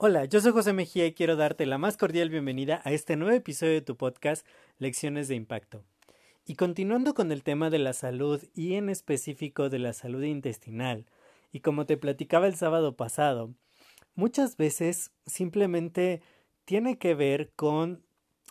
Hola, yo soy José Mejía y quiero darte la más cordial bienvenida a este nuevo episodio de tu podcast Lecciones de Impacto. Y continuando con el tema de la salud y en específico de la salud intestinal, y como te platicaba el sábado pasado, muchas veces simplemente tiene que ver con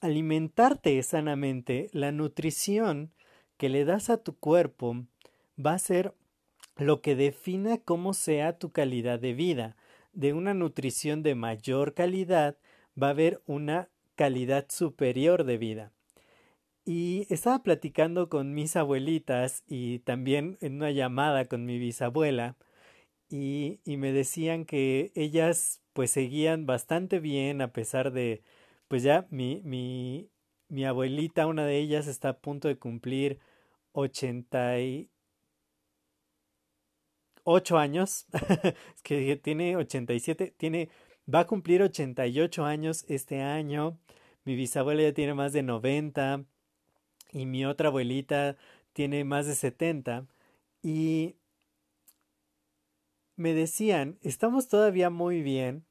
alimentarte sanamente, la nutrición que le das a tu cuerpo va a ser lo que defina cómo sea tu calidad de vida de una nutrición de mayor calidad va a haber una calidad superior de vida. Y estaba platicando con mis abuelitas y también en una llamada con mi bisabuela y, y me decían que ellas pues seguían bastante bien a pesar de pues ya mi, mi, mi abuelita, una de ellas está a punto de cumplir ochenta y ocho años, es que tiene 87, tiene, va a cumplir 88 años este año, mi bisabuela ya tiene más de 90 y mi otra abuelita tiene más de 70 y me decían, estamos todavía muy bien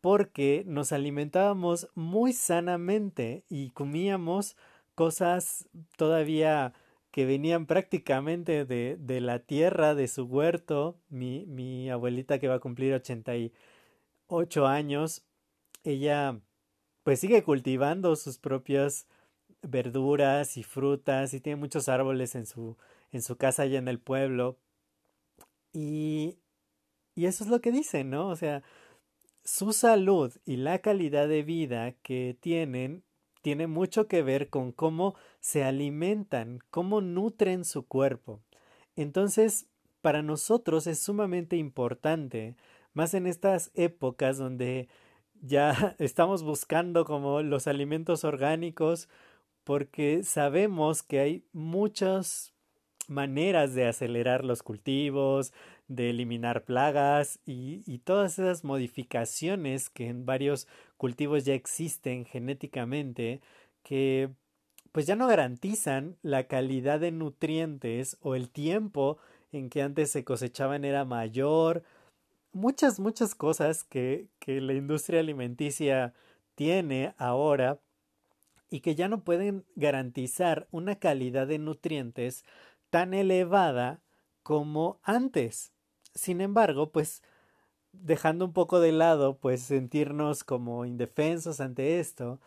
porque nos alimentábamos muy sanamente y comíamos cosas todavía que venían prácticamente de, de la tierra, de su huerto. Mi, mi abuelita que va a cumplir 88 años, ella pues sigue cultivando sus propias verduras y frutas y tiene muchos árboles en su, en su casa allá en el pueblo. Y, y eso es lo que dice, ¿no? O sea, su salud y la calidad de vida que tienen tiene mucho que ver con cómo se alimentan, cómo nutren su cuerpo. Entonces, para nosotros es sumamente importante, más en estas épocas donde ya estamos buscando como los alimentos orgánicos, porque sabemos que hay muchas maneras de acelerar los cultivos, de eliminar plagas y, y, todas esas modificaciones que en varios cultivos ya existen genéticamente que pues ya no garantizan la calidad de nutrientes o el tiempo en que antes se cosechaban era mayor muchas muchas cosas que, que la industria alimenticia tiene ahora y que ya no pueden garantizar una calidad de nutrientes tan elevada como antes. Sin embargo, pues dejando un poco de lado, pues sentirnos como indefensos ante esto,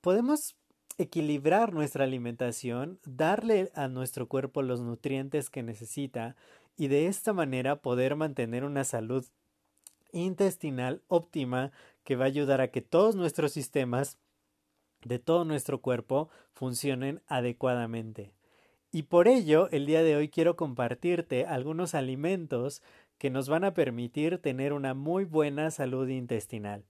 podemos equilibrar nuestra alimentación, darle a nuestro cuerpo los nutrientes que necesita y de esta manera poder mantener una salud intestinal óptima que va a ayudar a que todos nuestros sistemas de todo nuestro cuerpo funcionen adecuadamente. Y por ello, el día de hoy quiero compartirte algunos alimentos que nos van a permitir tener una muy buena salud intestinal.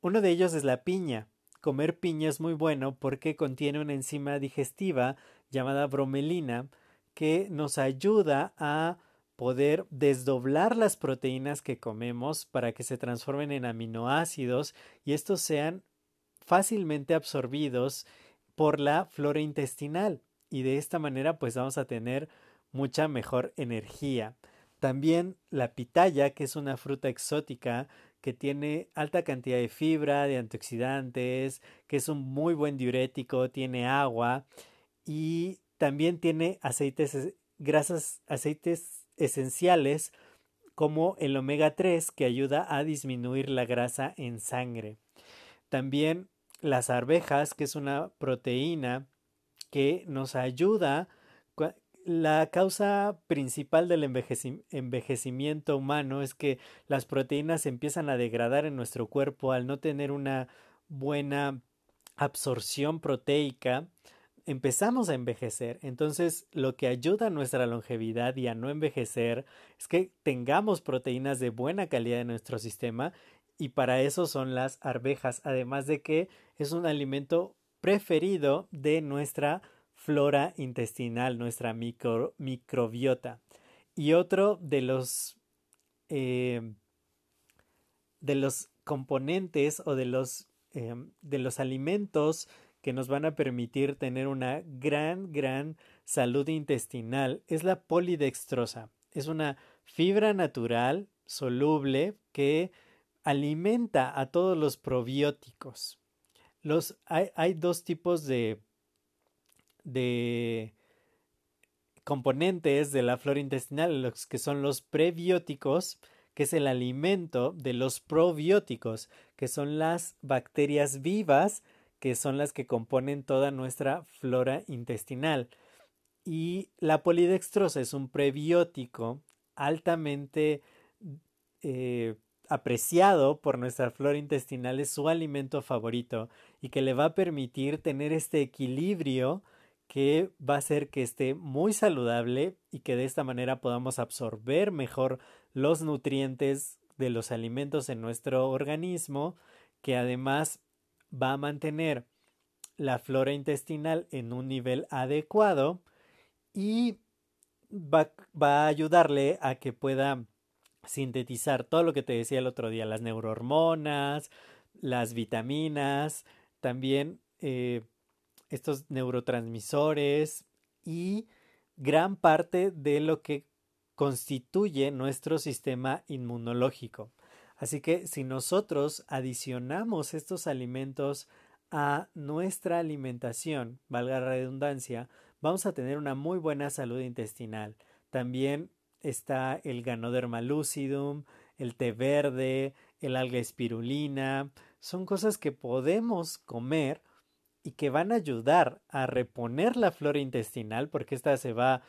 Uno de ellos es la piña. Comer piña es muy bueno porque contiene una enzima digestiva llamada bromelina que nos ayuda a poder desdoblar las proteínas que comemos para que se transformen en aminoácidos y estos sean fácilmente absorbidos por la flora intestinal y de esta manera pues vamos a tener mucha mejor energía. También la pitaya, que es una fruta exótica que tiene alta cantidad de fibra, de antioxidantes, que es un muy buen diurético, tiene agua y también tiene aceites grasas, aceites esenciales como el omega 3 que ayuda a disminuir la grasa en sangre. También las arvejas, que es una proteína que nos ayuda. La causa principal del envejecimiento humano es que las proteínas empiezan a degradar en nuestro cuerpo al no tener una buena absorción proteica. empezamos a envejecer. Entonces, lo que ayuda a nuestra longevidad y a no envejecer es que tengamos proteínas de buena calidad en nuestro sistema y para eso son las arvejas, además de que es un alimento preferido de nuestra flora intestinal, nuestra microbiota. Y otro de los eh, de los componentes o de los eh, de los alimentos que nos van a permitir tener una gran, gran salud intestinal es la polidextrosa. Es una fibra natural soluble que alimenta a todos los probióticos. Los, hay, hay dos tipos de, de componentes de la flora intestinal, los que son los prebióticos, que es el alimento de los probióticos, que son las bacterias vivas, que son las que componen toda nuestra flora intestinal. Y la polidextrosa es un prebiótico altamente eh, apreciado por nuestra flora intestinal, es su alimento favorito y que le va a permitir tener este equilibrio que va a hacer que esté muy saludable y que de esta manera podamos absorber mejor los nutrientes de los alimentos en nuestro organismo, que además va a mantener la flora intestinal en un nivel adecuado y va, va, a ayudarle a que pueda sintetizar todo lo que te decía el otro día, las neurohormonas, las vitaminas, también eh, estos neurotransmisores y gran parte de lo que constituye nuestro sistema inmunológico. Así que si nosotros adicionamos estos alimentos a nuestra alimentación, valga la redundancia, vamos a tener una muy buena salud intestinal. También está el Ganoderma lucidum, el té verde, el alga espirulina, son cosas que podemos comer y que van a ayudar a reponer la flora intestinal porque esta se va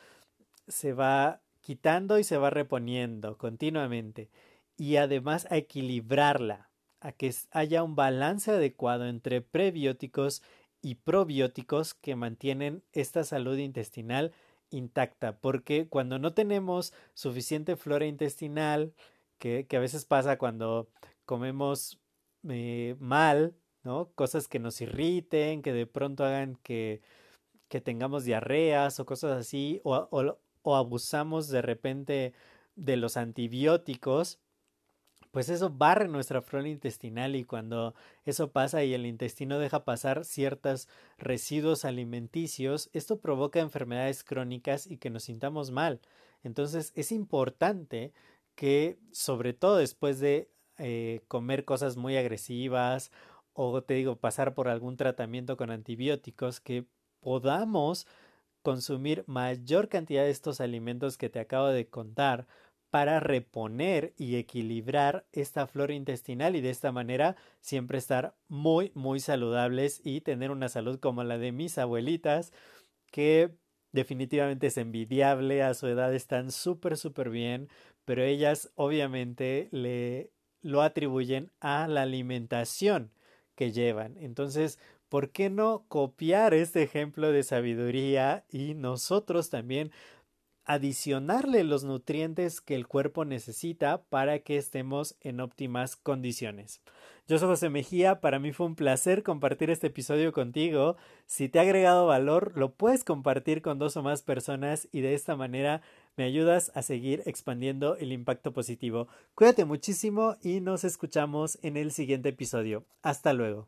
se va quitando y se va reponiendo continuamente. Y además a equilibrarla, a que haya un balance adecuado entre prebióticos y probióticos que mantienen esta salud intestinal intacta, porque cuando no tenemos suficiente flora intestinal, que, a veces pasa cuando comemos eh, mal, ¿no? Cosas que nos irriten, que de pronto hagan que, que tengamos diarreas o cosas así, o, o abusamos de repente de los antibióticos, pues eso barre nuestra flora intestinal y cuando eso pasa y el intestino deja pasar ciertos residuos alimenticios, esto provoca enfermedades crónicas y que nos sintamos mal. Entonces es importante que, sobre todo después de eh, comer cosas muy agresivas o te digo pasar por algún tratamiento con antibióticos, que podamos consumir mayor cantidad de estos alimentos que te acabo de contar para reponer y equilibrar esta flora intestinal y de esta manera siempre estar muy muy saludables y tener una salud como la de mis abuelitas que definitivamente es envidiable a su edad están súper súper bien pero ellas obviamente le lo atribuyen a la alimentación que llevan. Entonces ¿por qué no copiar este ejemplo de sabiduría y nosotros también adicionarle los nutrientes que el cuerpo necesita para que estemos en óptimas condiciones. Yo soy José Mejía, para mí fue un placer compartir este episodio contigo. Si te ha agregado valor, lo puedes compartir con dos o más personas y de esta manera me ayudas a seguir expandiendo el impacto positivo. Cuídate muchísimo y nos escuchamos en el siguiente episodio. Hasta luego.